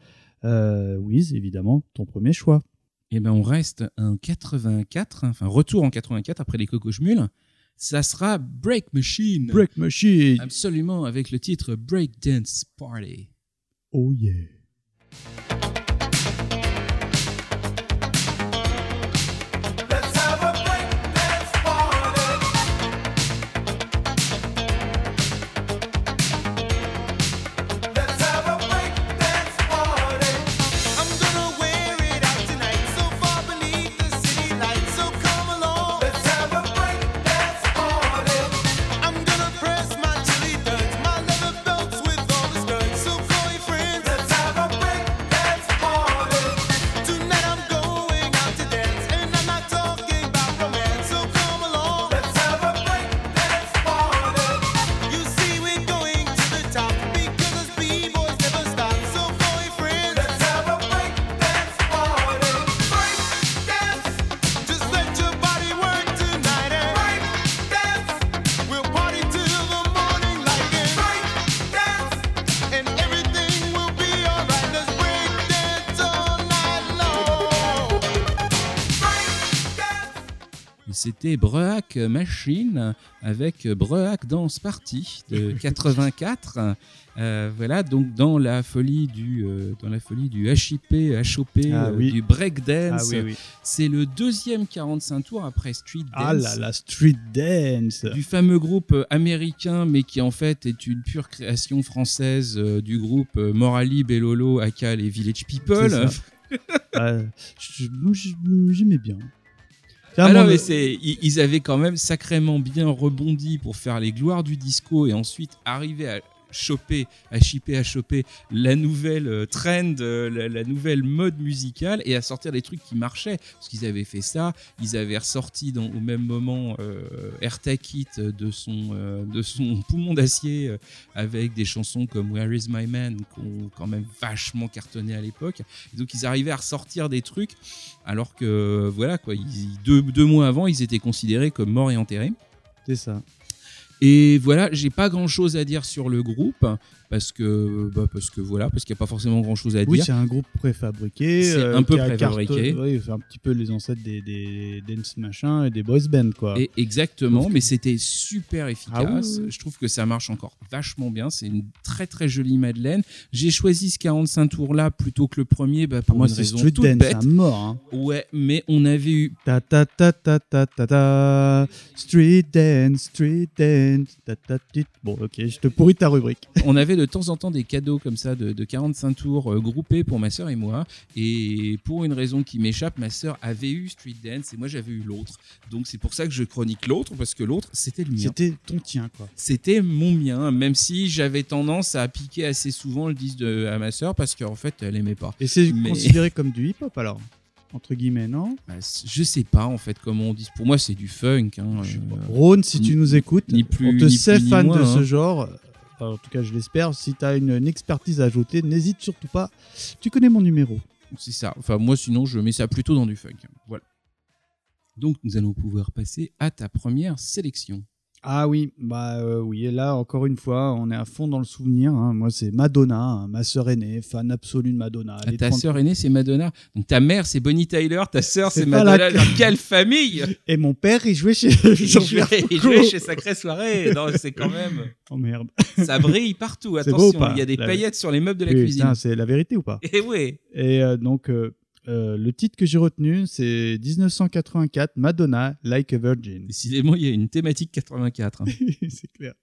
Euh, Wiz, évidemment, ton premier choix. Et ben on reste en 84, enfin retour en 84 après les Cocochmules. Ça sera Break Machine. Break Machine. Absolument, avec le titre Break Dance Party. Oh yeah. C'était Brehak Machine avec Brehak Dance Party de 84. Euh, voilà, donc dans la folie du, euh, dans la folie du HIP, HOP, Ah euh, du breakdance. Ah oui, oui. C'est le deuxième 45 tours après Street Dance. Ah là là, Street Dance. du fameux groupe américain, mais qui en fait est une pure création française du groupe Morali, Bellolo, Aka et Village People. J'aimais bien. Ah non, mais c'est, ils avaient quand même sacrément bien rebondi pour faire les gloires du disco et ensuite arriver à choper, à chipper, à choper la nouvelle euh, trend, euh, la, nouvelle mode musicale et à sortir des trucs qui marchaient. Parce qu'ils avaient fait ça, ils avaient ressorti au même moment euh, AirTag It de son, euh, de son poumon d'acier euh, avec des chansons comme Where Is My Man qui ont quand même vachement cartonné à l'époque. Donc ils arrivaient à ressortir des trucs alors que voilà quoi, deux, deux mois avant ils étaient considérés comme morts et enterrés. C'est ça. Et voilà, j'ai pas grand chose à dire sur le groupe parce que bah, parce que voilà, parce qu'il n'y a pas forcément grand chose à Oui, dire. c'est un groupe préfabriqué. C'est euh, un peu préfabriqué. carton- Oui, un petit peu les ancêtres des, des dance machin et des boys band, quoi. Et exactement, que- mais c'était super efficace. Ah oui, oui. Je trouve que ça marche encore vachement bien. C'est une très très jolie Madeleine. J'ai choisi ce 45 tours là plutôt que le premier bah, pour Moi, une raison Street toute Dance bête. à mort. Hein. Ouais, mais on avait eu Ta ta ta ta ta ta ta. Street Dance, Street Dance. Ta ta tit. Bon, ok, je te pourris ta rubrique. on avait de temps en temps des cadeaux comme ça de, de 45 tours euh, groupés pour ma sœur et moi. Et pour une raison qui m'échappe, ma sœur avait eu Street Dance et moi j'avais eu l'autre. Donc c'est pour ça que je chronique l'autre parce que l'autre c'était le mien. C'était ton tien, quoi. C'était mon mien, même si j'avais tendance à piquer assez souvent le disque de, à ma sœur parce qu'en fait elle aimait pas. Et c'est Mais- considéré comme du hip-hop alors? Entre guillemets, non Bah, Je sais pas en fait comment on dit. Pour moi c'est du funk. hein, euh, Rhône, si tu nous écoutes, ni plus- on te ni sait plus fan de ce hein. genre. Enfin, en tout cas, je l'espère. Si tu as une, une expertise à ajouter, n'hésite surtout pas. Tu connais mon numéro. C'est ça. Enfin, moi, sinon, je mets ça plutôt dans du funk. Voilà. Donc, nous allons pouvoir passer à ta première sélection. Ah oui, bah euh, oui, et là encore une fois, on est à fond dans le souvenir. hein. Moi, c'est Madonna, hein, ma sœur aînée, fan absolue de Madonna. Ah, ta 30 sœur aînée, c'est Madonna. Donc, ta mère, c'est Bonnie Tyler. Ta sœur, C'est Madonna. la- quelle famille? Et mon père, il jouait chez Il jouait, il Foucault. jouait chez Sacrée Soirée. Non, c'est quand même. Oh merde. Ça brille partout. Beau Attention, il y a des La- paillettes sur les meubles de la Oui, cuisine. c'est la vérité ou pas? Et oui. Et euh, donc, euh, euh, le titre que j'ai retenu, c'est 1984, Madonna, Like a Virgin. Décidément, il y a une thématique 84. hein. c'est clair.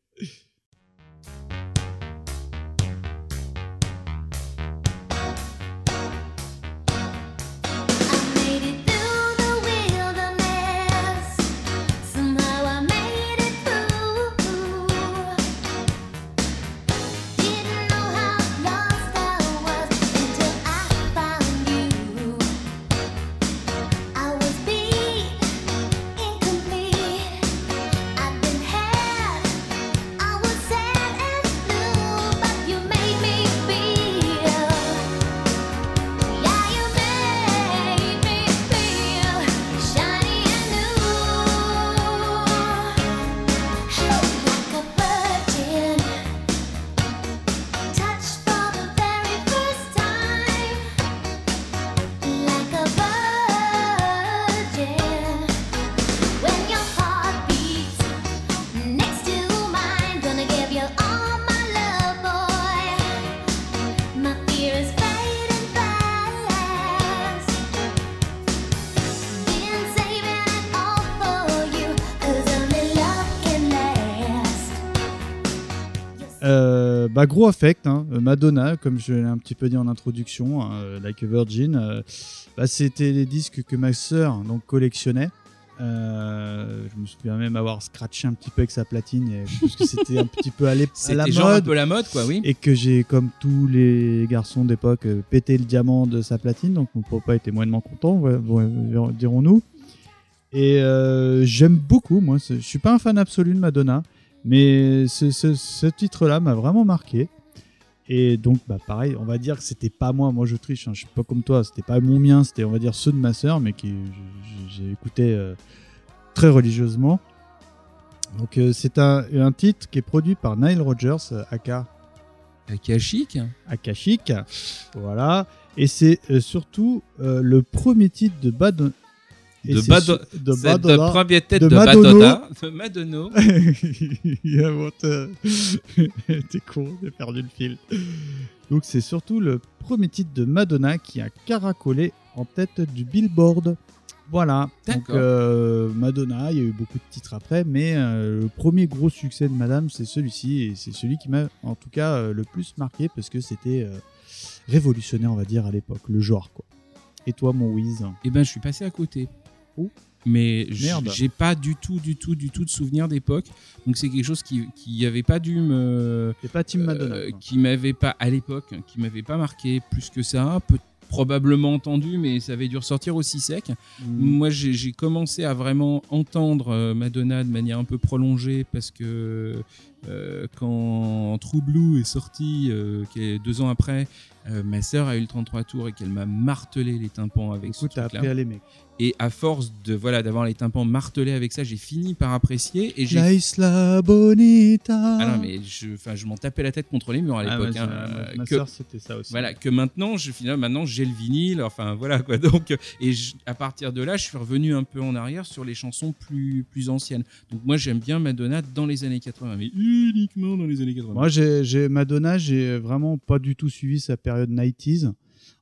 Bah, gros affect, hein. Euh, Madonna, comme je l'ai un petit peu dit en introduction, hein, euh, Like a Virgin, euh, bah, c'était les disques que ma sœur donc, collectionnait. Euh, je me souviens même avoir scratché un petit peu avec sa platine, et- parce que c'était un petit peu à, à la C'était genre un mode. peu la mode, quoi, oui. Et que j'ai, comme tous les garçons d'époque, pété le diamant de sa platine, donc mon papa était moyennement content, ouais, bon, dirons-nous. Et euh, j'aime beaucoup, moi, je suis pas un fan absolu de Madonna, mais ce, ce- ce titre-là m'a vraiment marqué. Et donc, bah, pareil, on va dire que c'était pas moi, moi je triche, hein, je suis pas comme toi, c'était pas mon mien, c'était on va dire ceux de ma sœur, mais qui je- j'ai écouté euh, très religieusement. Donc euh, c'est un, un titre qui est produit par Nile Rodgers, euh, aka Akashic. Akashic. Voilà. Et c'est euh, surtout le premier titre de Bad... De Bado- de Madonna. premier tête de de, Madonna. De Madonna. Il a honte. T'es con, j'ai perdu le fil. Donc c'est surtout le premier titre de Madonna qui a caracolé en tête du Billboard. Voilà. Donc euh, Madonna, il y a eu beaucoup de titres après, mais euh, le premier gros succès de Madame, c'est celui-ci et c'est celui qui m'a en tout cas euh, le plus marqué parce que c'était euh, révolutionnaire, on va dire à l'époque, le genre quoi. Et toi, mon Wiz? Eh ben, je suis passé à côté. Oh. Mais j'ai pas du tout, du tout, du tout de souvenir d'époque. Donc c'est quelque chose qui, qui avait pas dû me, pas Team Madonna. euh, qui m'avait pas à l'époque, qui m'avait pas marqué plus que ça. Peut- probablement entendu, mais ça avait dû ressortir aussi sec. Mm. Moi, j'ai commencé à vraiment entendre euh, Madonna de manière un peu prolongée parce que euh, quand True Blue est sorti, euh, qui est deux ans après, euh, ma sœur a eu le 33 tours et qu'elle m'a martelé les tympans avec coup, ce truc-là. appris à l'aimer. Et à force de voilà d'avoir les tympans martelés avec ça, j'ai fini par apprécier et j'ai La Isla Bonita. ah non mais je enfin je m'en tapais la tête contre les murs à Ah, l'époque hein, ma- euh, ma que- sœur, c'était ça aussi. voilà que maintenant je finalement maintenant j'ai le vinyle enfin voilà quoi donc et je- à partir de là je suis revenu un peu en arrière sur les chansons plus plus anciennes donc moi j'aime bien Madonna dans les années 80 mais uniquement dans les années 80 Moi, j'ai j'ai- Madonna, j'ai vraiment pas du tout suivi sa période 90s.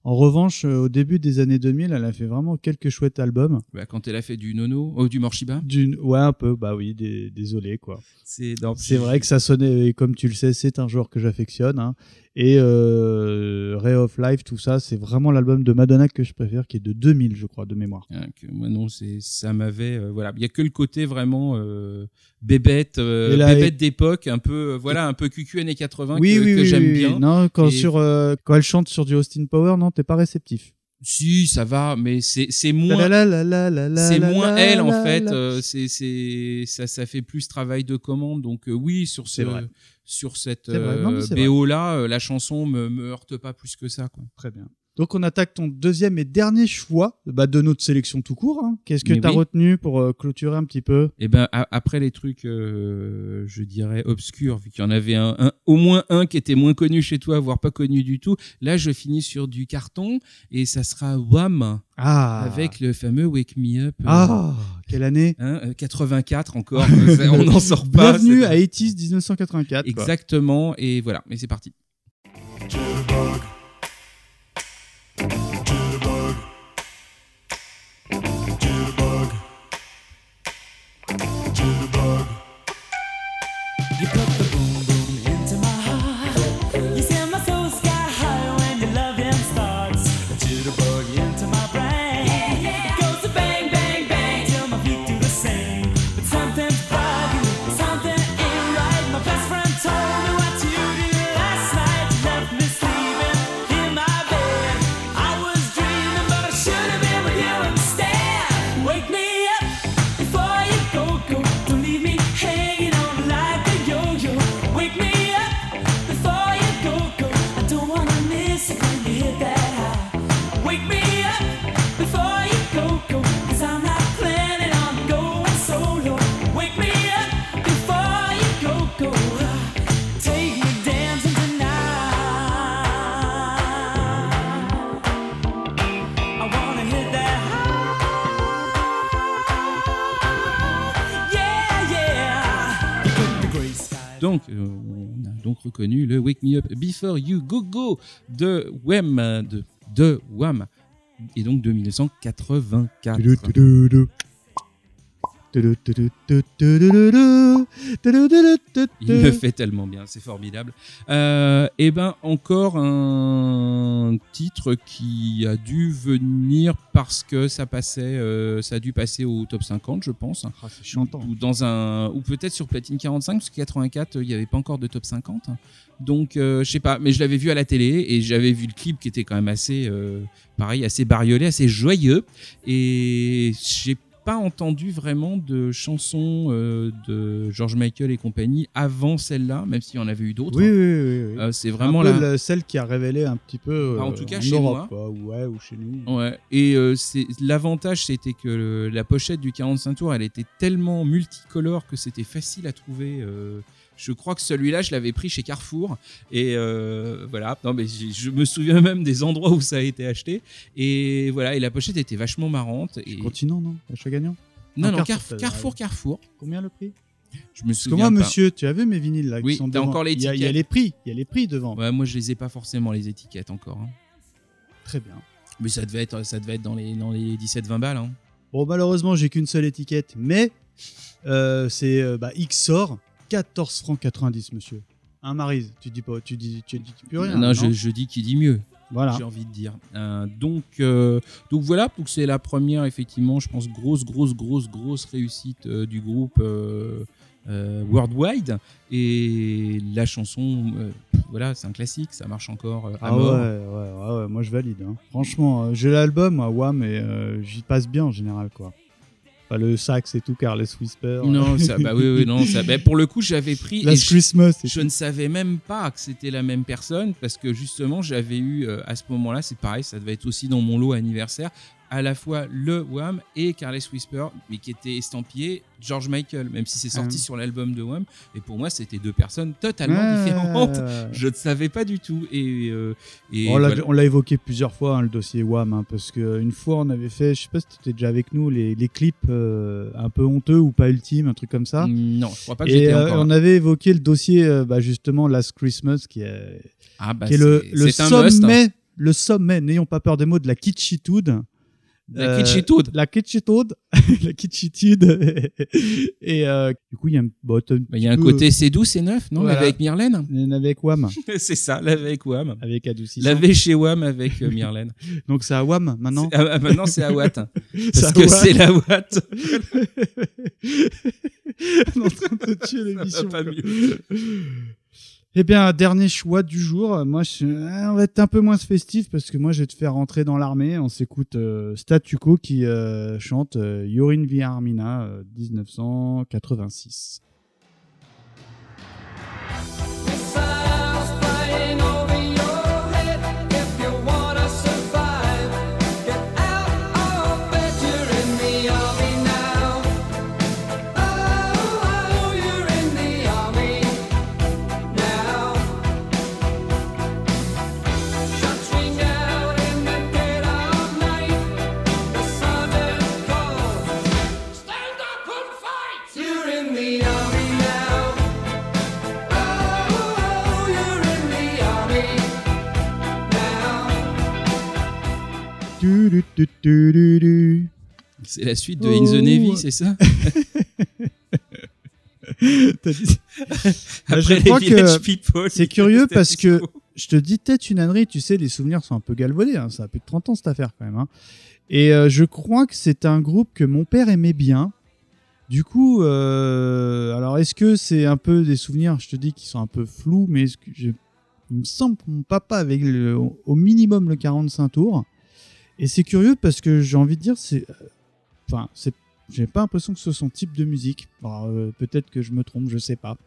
En revanche, euh, au début des années 2000, elle a fait vraiment quelques chouettes albums. Bah, quand elle a fait du Nono oh, du Morshiba D'une, ouais, un peu, bah oui, dé- désolé, quoi. c'est vrai que ça sonnait, et comme tu le sais, c'est un genre que j'affectionne. hein. Et euh, Ray of Life, tout ça, c'est vraiment l'album de Madonna que je préfère, qui est de 2000, je crois, de mémoire. Que moi non c'est ça m'avait euh, voilà il y a que le côté vraiment euh, bébête euh, Et bébête d'époque un peu euh, voilà un peu cucu années 80 oui, que, oui, que oui, j'aime oui, bien. Non, quand, Et- sur, euh, quand elle chante sur du Austin Power, non, t'es pas réceptif. Si ça va mais c'est c'est moins La la la la la c'est la moins la elle en la fait la. euh, c'est c'est ça ça fait plus travail de commande donc euh, oui sur ce vrai. sur cette vrai. Non, c'est BO là euh, la chanson me me heurte pas plus que ça quoi Très bien. Donc on attaque ton deuxième et dernier choix bah, de notre sélection tout court. hein. Qu'est-ce que tu as oui. retenu pour euh, clôturer un petit peu? Et ben a- après les trucs euh, je dirais obscurs vu qu'il y en avait un, un- au moins un qui était moins connu chez toi voire pas connu du tout là je finis sur du carton et ça sera Wham Ah avec le fameux Wake Me Up euh, Ah Quelle année? hein, euh, 84 encore on n'en sort pas Bienvenue à 80s 1984. quoi. Exactement, et voilà, mais c'est parti. Reconnu le Wake Me Up Before You Go Go de Wham, de, de et donc de 1984. Il le fait tellement bien, c'est formidable. Et ben encore un titre qui a dû venir parce que ça passait, ça a dû passer au top 50, je pense. Ah, c'est chantant. ou dans un ou peut-être sur platine 45 parce que 84 il n'y avait pas encore de top 50 donc euh, je sais pas mais je l'avais vu à la télé et j'avais vu le clip qui était quand même assez pareil assez bariolé assez joyeux et j'ai pas entendu vraiment de chansons euh, de George Michael et compagnie avant celle-là même s'il y en avait eu d'autres Oui, oui, oui. oui. Euh, c'est Vraiment là la... celle qui a révélé un petit peu. Ah, en euh, tout cas, chez Europe, moi. Ouais, ou chez nous. Ouais. Et c'est l'avantage, c'était que le- la pochette du 45 tours, elle était tellement multicolore que c'était facile à trouver. Euh, je crois que celui-là, je l'avais pris chez Carrefour. Et euh, voilà. Non, mais je me souviens même des endroits où ça a été acheté. Et voilà. Et la pochette était vachement marrante. Et... Continent, non? Achat gagnant Non, non, Carrefour, Carrefour, Carrefour. Combien le prix? Je me Parce que souviens moi, pas. monsieur, tu as vu mes vinyles là Oui, sont t'as encore les il y, a, y les prix, il y a les prix devant. Ouais, moi, je les ai pas forcément les étiquettes encore. hein. Très bien. Mais ça devait être, ça devait être dans les, dans les 17-20 balles. hein. Bon, malheureusement, j'ai qu'une seule étiquette, mais euh, c'est euh, bah, XOR, 14 francs 90, monsieur. Un Marise, tu dis pas, tu dis, tu dis plus rien. non, je, je dis qui dit mieux. Voilà. j'ai envie de dire. Euh, donc, euh, donc voilà, donc c'est la première, effectivement, je pense, grosse, grosse, grosse, grosse réussite euh, du groupe Worldwide. Et la chanson, voilà, c'est un classique, ça marche encore à Ah ouais, mort. ouais, ouais, ouais, moi je valide. hein. Franchement, j'ai l'album, moi, et euh, j'y passe bien en général, quoi. Le sax et tout, Carles Whisper. Non, ça, bah oui, oui, non, ça, bah, pour le coup, j'avais pris. Last Christmas. Je ne savais même pas que c'était la même personne parce que justement j'avais eu euh, à ce moment-là, c'est pareil, ça devait être aussi dans mon lot anniversaire, à la fois le Wham et Carles Whisper, mais qui était estampillé George Michael, même si c'est sorti Ah. sur l'album de Wham. Et pour moi, c'était deux personnes totalement différentes. Je ne savais pas du tout. Et, euh, et on l'a voilà. évoqué plusieurs fois, hein, le dossier WAM, hein, parce qu'une fois on avait fait, je sais pas si tu étais déjà avec nous, les, les clips euh, un peu honteux ou pas ultimes, un truc comme ça. Non, je crois pas que Et j'étais euh, encore. on là. avait évoqué le dossier, euh, bah, justement, Last Christmas, qui est, Ah, bah, qui est le, le must, hein. sommet, le sommet, n'ayons pas peur des mots, de la kitschitude. La Euh, kitschitude. La kitschitude. la kitschitude. et euh, du coup, il y a un, bon, Bah, y a un côté c'est doux, c'est neuf, non? Voilà. Avec Myrlène avec WAM, C'est ça, laver avec Wham. avec adoucissant. Laver chez Wham avec euh, Myrlène. Donc c'est à WAM maintenant. Ah, maintenant, c'est à Watt. Parce que c'est la Watt. On est en train de tuer l'émission. Pas mieux. Eh bien, dernier choix du jour. Moi, euh, on va être un peu moins festif parce que moi, je vais te faire rentrer dans l'armée. On s'écoute euh, qui euh, chante euh, Yorin Viarmina euh, 1986. La suite de In the Navy, c'est ça dit- Bah, je Après crois les Village que People. c'est curieux parce que je te dis peut-être une ânerie, tu sais, les souvenirs sont un peu galvaudés, hein, ça a plus de 30 ans cette affaire quand même. hein. Et euh, je crois que c'est un groupe que mon père aimait bien. Du coup, euh, alors est-ce que c'est un peu des souvenirs, je te dis, qui sont un peu flous, mais que je- il me semble que mon papa avait le- au minimum le 45 tours. Et c'est curieux parce que j'ai envie de dire, c'est, enfin, j'ai pas l'impression que ce soit son type de musique. Alors, euh, peut-être que je me trompe, je sais pas.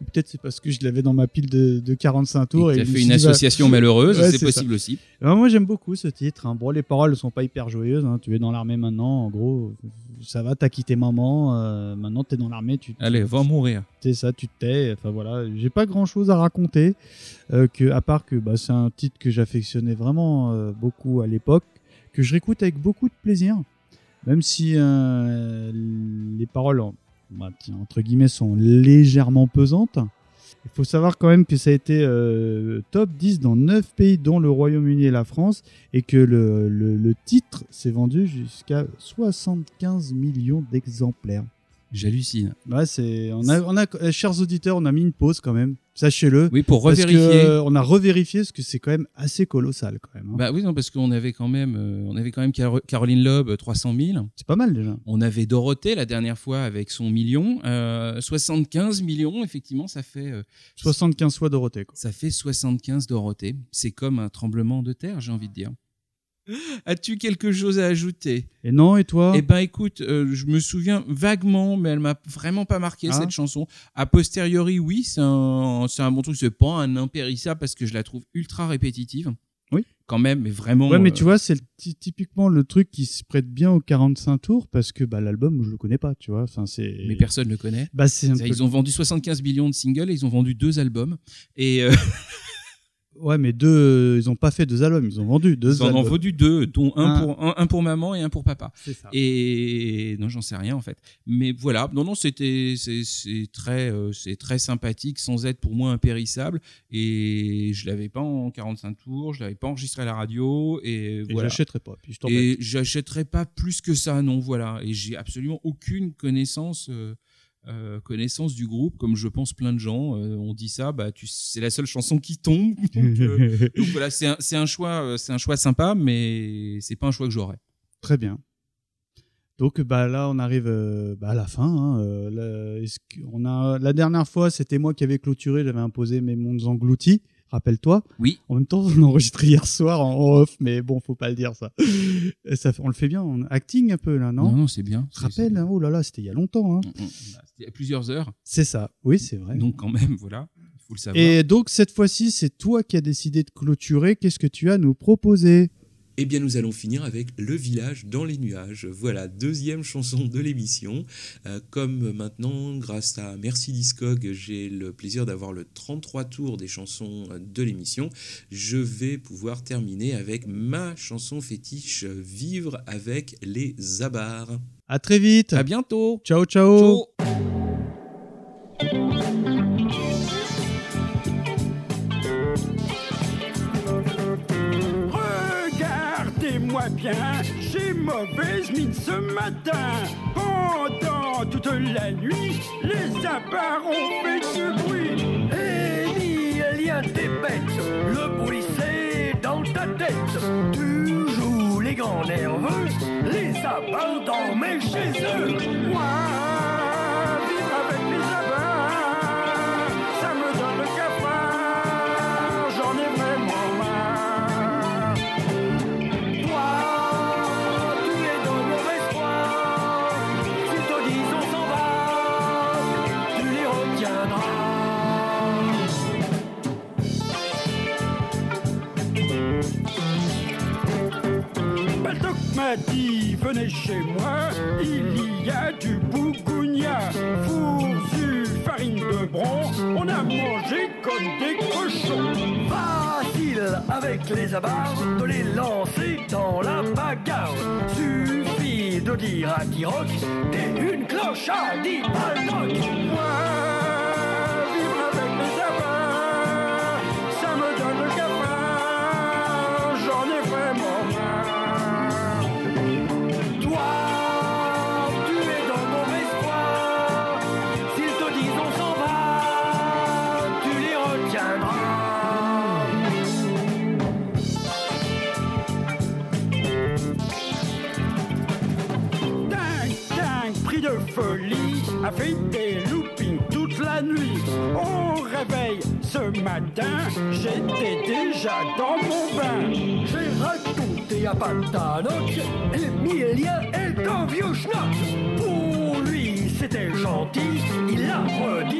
Ou peut-être c'est parce que je l'avais dans ma pile de, de 45 tours. Et je me fait une bah, association malheureuse, Ouais, c'est possible aussi. alors, moi j'aime beaucoup ce titre. hein. Bon, les paroles sont pas hyper joyeuses. hein. Tu es dans l'armée maintenant, en gros, ça va. T'as quitté maman. euh, maintenant t'es dans l'armée. Tu, Allez, va mourir. c'est ça, tu te tais. Enfin voilà, j'ai pas grand chose à raconter euh, que à part que bah, c'est un titre que j'affectionnais vraiment euh, beaucoup à l'époque, que je réécoute avec beaucoup de plaisir, même si euh, les paroles bah, entre guillemets sont légèrement pesantes. Il faut savoir quand même que ça a été euh, top 10 dans 9 pays, dont le Royaume-Uni et la France, et que le, le- le titre s'est vendu jusqu'à 75 millions d'exemplaires. J'hallucine. Ouais, c'est. On a, on a, euh, chers auditeurs, on a mis une pause quand même. Sachez-le. Oui, pour que, revérifier. euh, on a revérifié parce que c'est quand même assez colossal quand même. hein. Bah oui, non, parce qu'on avait quand même, euh, on avait quand même Caro- Caroline Loeb, 300 000. c'est pas mal déjà. On avait Dorothée la dernière fois avec son million. Euh, 75 millions, effectivement, ça fait, euh, 75 fois Dorothée. Quoi. ça fait 75 Dorothée. C'est comme un tremblement de terre, j'ai envie de dire. As-tu quelque chose à ajouter? Et non, et toi? Eh ben écoute, euh, je me souviens vaguement, mais elle m'a vraiment pas marqué Ah. cette chanson. A posteriori, oui, c'est un, bon truc. C'est pas un impérissable parce que je la trouve ultra répétitive. Oui. Quand même, mais vraiment. Ouais, mais euh, tu vois, c'est typiquement le truc qui se prête bien aux 45 tours parce que bah, l'album, je le connais pas, tu vois. Enfin, c'est. Mais personne ne le connaît. Bah, c'est un C'est- peu- Ils ont vendu 75 millions de singles et ils ont vendu deux albums. Et euh, Ouais, mais deux, euh, ils ont pas fait deux albums, ils ont vendu deux ils en ont albums. vendu deux, dont un, pour, un, un pour maman et un pour papa. C'est ça. Et non, j'en sais rien en fait. Mais voilà, non, non, c'était c'est très euh, c'est très sympathique sans être pour moi impérissable. Et je l'avais pas en 45 tours, je l'avais pas enregistré à la radio et Et voilà. j'achèterai pas. Puis je. Et j'achèterai pas plus que ça, non, voilà. Et j'ai absolument aucune connaissance euh, euh, connaissance du groupe, comme je pense plein de gens. Euh, on dit ça, bah, c'est la seule chanson qui tombe. donc, euh, donc voilà, c'est un, c'est un choix, euh, c'est un choix sympa, mais c'est pas un choix que j'aurais. Très bien. Donc bah là on arrive bah, à la fin. hein, la, on a la dernière fois c'était moi qui avais clôturé, j'avais imposé mes mondes engloutis. Rappelle-toi. Oui. En même temps on enregistré hier soir en off, mais bon faut pas le dire ça. Ça on le fait bien, on acting un peu là, non, Non, non, c'est bien. Tu te rappelles hein? Oh là là c'était il y a longtemps. Hein. C'est- c'est- bah, C'était il y a plusieurs heures, C'est ça. Oui c'est vrai. donc quand même, voilà, il faut le savoir. Et donc cette fois-ci c'est toi qui as décidé de clôturer. Qu'est-ce que tu as à nous proposer? Eh bien, nous allons finir avec Le village dans les nuages. Voilà, deuxième chanson de l'émission. Euh, comme maintenant, grâce à Merci Discog, j'ai le plaisir d'avoir le 33 tour des chansons euh, de l'émission, je vais pouvoir terminer avec ma chanson fétiche Vivre avec les abars. À très vite. À bientôt. Ciao ciao. Ciao. J'ai mauvaise mine ce matin. Pendant toute la nuit, les abats ont fait du bruit. Eh, ni il y a des bêtes, le bruit dans ta tête. Tu joues les grands nerveux, les abats dormaient chez eux. M'a dit, venez chez moi, il y a du bougounia, fourzu, farine de bron, on a mangé comme des cochons. Facile avec les abats de les lancer dans la bagarre? Suffit de dire à Tiroc, t'es une cloche à dit Baldock. Moi, a fait des loopings toute la nuit. Au réveil, ce matin, j'étais déjà dans mon bain. J'ai raconté à Patanoc, Emilien est un vieux schnock. Pour lui, c'était gentil, il a redit